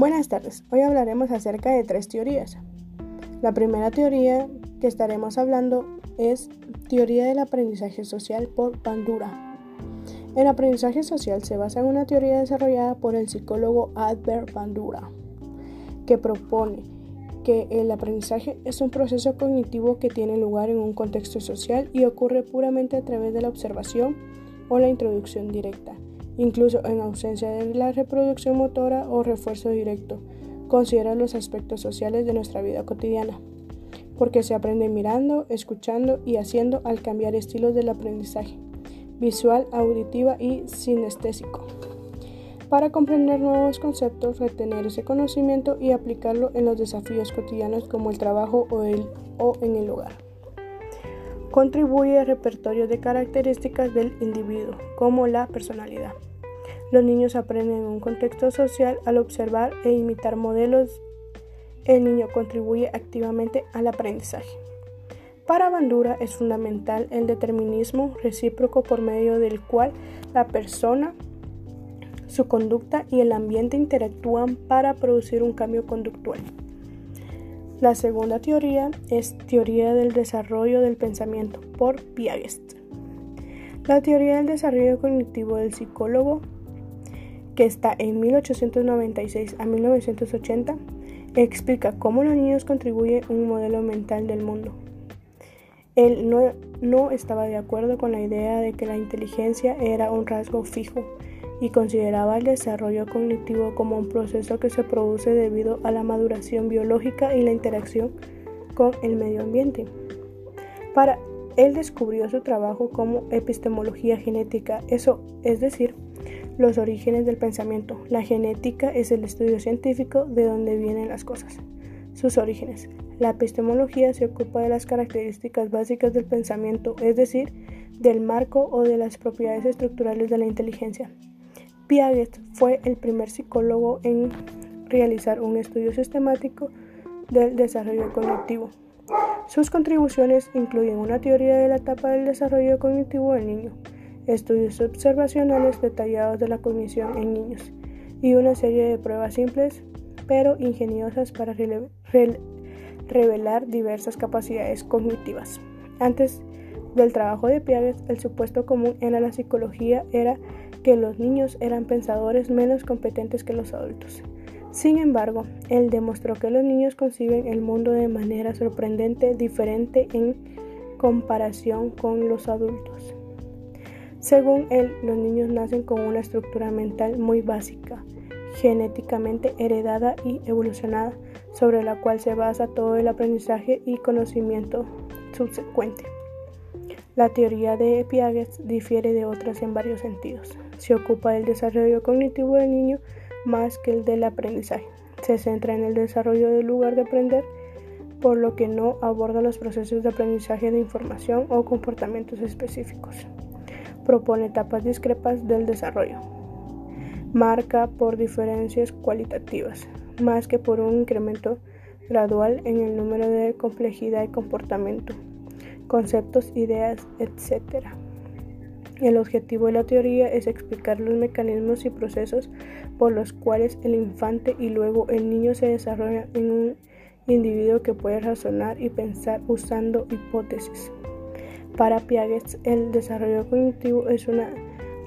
Buenas tardes, hoy hablaremos acerca de tres teorías. La primera teoría que estaremos hablando es teoría del aprendizaje social por Bandura. El aprendizaje social se basa en una teoría desarrollada por el psicólogo Albert Bandura, que propone que el aprendizaje es un proceso cognitivo que tiene lugar en un contexto social y ocurre puramente a través de la observación o la introducción directa, incluso en ausencia de la reproducción motora o refuerzo directo. Considera los aspectos sociales de nuestra vida cotidiana, porque se aprende mirando, escuchando y haciendo al cambiar estilos del aprendizaje, visual, auditiva y sinestésico para comprender nuevos conceptos, retener ese conocimiento y aplicarlo en los desafíos cotidianos como el trabajo o, el, o en el hogar. Contribuye al repertorio de características del individuo, como la personalidad. Los niños aprenden en un contexto social al observar e imitar modelos. El niño contribuye activamente al aprendizaje. Para Bandura es fundamental el determinismo recíproco por medio del cual la persona su conducta y el ambiente interactúan para producir un cambio conductual. La segunda teoría es teoría del desarrollo del pensamiento por Piaget. La teoría del desarrollo cognitivo del psicólogo, que está en 1896 a 1980, explica cómo los niños contribuyen un modelo mental del mundo. Él no, no estaba de acuerdo con la idea de que la inteligencia era un rasgo fijo y consideraba el desarrollo cognitivo como un proceso que se produce debido a la maduración biológica y la interacción con el medio ambiente. Para él descubrió su trabajo como epistemología genética, eso es decir, los orígenes del pensamiento. La genética es el estudio científico de dónde vienen las cosas. Sus orígenes. La epistemología se ocupa de las características básicas del pensamiento, es decir, del marco o de las propiedades estructurales de la inteligencia. Piaget fue el primer psicólogo en realizar un estudio sistemático del desarrollo cognitivo. Sus contribuciones incluyen una teoría de la etapa del desarrollo cognitivo del niño, estudios observacionales detallados de la cognición en niños y una serie de pruebas simples pero ingeniosas para revelar diversas capacidades cognitivas. Antes del trabajo de Piaget, el supuesto común en la psicología era que los niños eran pensadores menos competentes que los adultos. Sin embargo, él demostró que los niños conciben el mundo de manera sorprendente diferente en comparación con los adultos. Según él, los niños nacen con una estructura mental muy básica, genéticamente heredada y evolucionada, sobre la cual se basa todo el aprendizaje y conocimiento subsecuente. La teoría de Piaget difiere de otras en varios sentidos. Se ocupa del desarrollo cognitivo del niño más que el del aprendizaje. Se centra en el desarrollo del lugar de aprender, por lo que no aborda los procesos de aprendizaje de información o comportamientos específicos. Propone etapas discrepas del desarrollo. Marca por diferencias cualitativas, más que por un incremento gradual en el número de complejidad y comportamiento conceptos, ideas, etc. El objetivo de la teoría es explicar los mecanismos y procesos por los cuales el infante y luego el niño se desarrolla en un individuo que puede razonar y pensar usando hipótesis. Para Piaget, el desarrollo cognitivo es una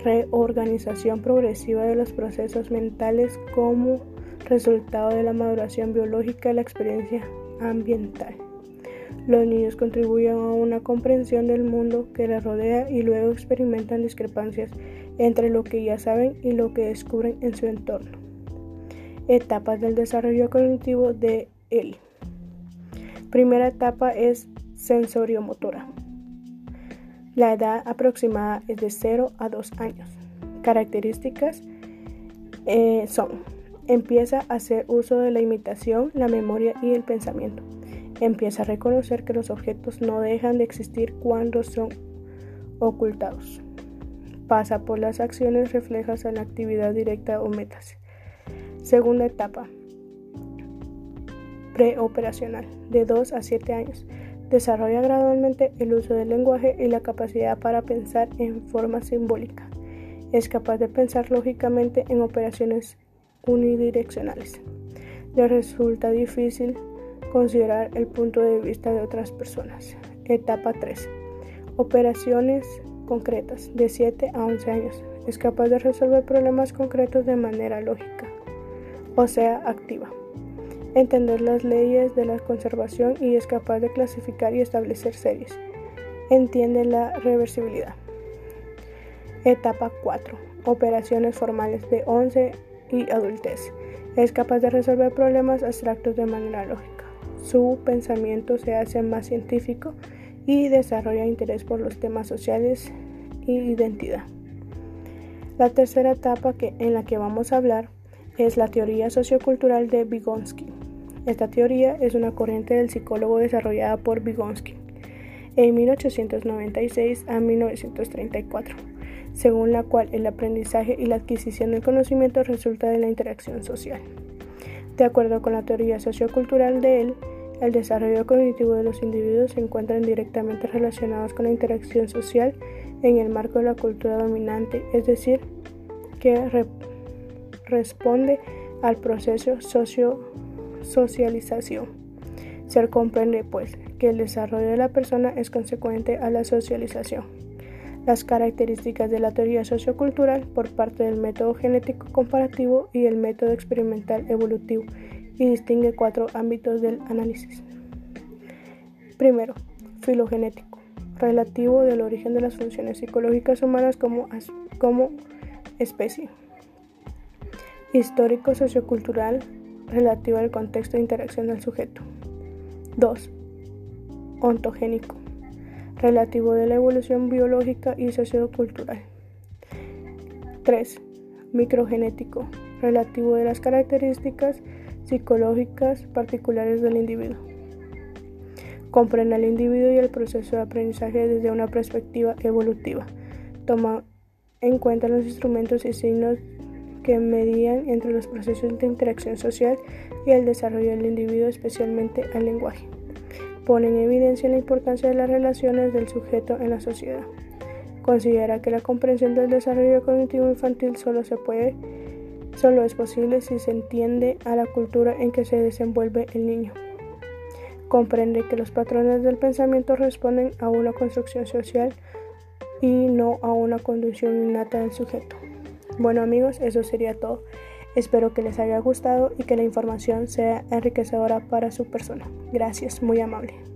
reorganización progresiva de los procesos mentales como resultado de la maduración biológica y la experiencia ambiental. Los niños contribuyen a una comprensión del mundo que les rodea y luego experimentan discrepancias entre lo que ya saben y lo que descubren en su entorno. Etapas del desarrollo cognitivo de él. Primera etapa es sensoriomotora. La edad aproximada es de 0 a 2 años. Características eh, son, empieza a hacer uso de la imitación, la memoria y el pensamiento empieza a reconocer que los objetos no dejan de existir cuando son ocultados. Pasa por las acciones reflejas en la actividad directa o metas. Segunda etapa. Preoperacional, de 2 a 7 años. Desarrolla gradualmente el uso del lenguaje y la capacidad para pensar en forma simbólica. Es capaz de pensar lógicamente en operaciones unidireccionales. le resulta difícil considerar el punto de vista de otras personas. Etapa 3. Operaciones concretas de 7 a 11 años. Es capaz de resolver problemas concretos de manera lógica, o sea, activa. Entender las leyes de la conservación y es capaz de clasificar y establecer series. Entiende la reversibilidad. Etapa 4. Operaciones formales de 11 y adultez. Es capaz de resolver problemas abstractos de manera lógica. Su pensamiento se hace más científico y desarrolla interés por los temas sociales y identidad. La tercera etapa que, en la que vamos a hablar es la teoría sociocultural de Vygotsky. Esta teoría es una corriente del psicólogo desarrollada por Vygotsky en 1896 a 1934, según la cual el aprendizaje y la adquisición del conocimiento resulta de la interacción social. De acuerdo con la teoría sociocultural de él, el desarrollo cognitivo de los individuos se encuentran directamente relacionados con la interacción social en el marco de la cultura dominante, es decir, que responde al proceso socio socialización. Se comprende, pues, que el desarrollo de la persona es consecuente a la socialización. Las características de la teoría sociocultural por parte del método genético comparativo y el método experimental evolutivo y distingue cuatro ámbitos del análisis. Primero, filogenético, relativo del origen de las funciones psicológicas humanas como, como especie. Histórico sociocultural, relativo al contexto de interacción del sujeto. 2. Ontogénico, relativo de la evolución biológica y sociocultural. 3. Microgenético, relativo de las características psicológicas particulares del individuo. Comprende al individuo y el proceso de aprendizaje desde una perspectiva evolutiva. Toma en cuenta los instrumentos y signos que medían entre los procesos de interacción social y el desarrollo del individuo, especialmente al lenguaje. Pone en evidencia la importancia de las relaciones del sujeto en la sociedad. Considera que la comprensión del desarrollo cognitivo infantil solo se puede solo es posible si se entiende a la cultura en que se desenvuelve el niño. Comprende que los patrones del pensamiento responden a una construcción social y no a una condición innata del sujeto. Bueno amigos, eso sería todo. Espero que les haya gustado y que la información sea enriquecedora para su persona. Gracias, muy amable.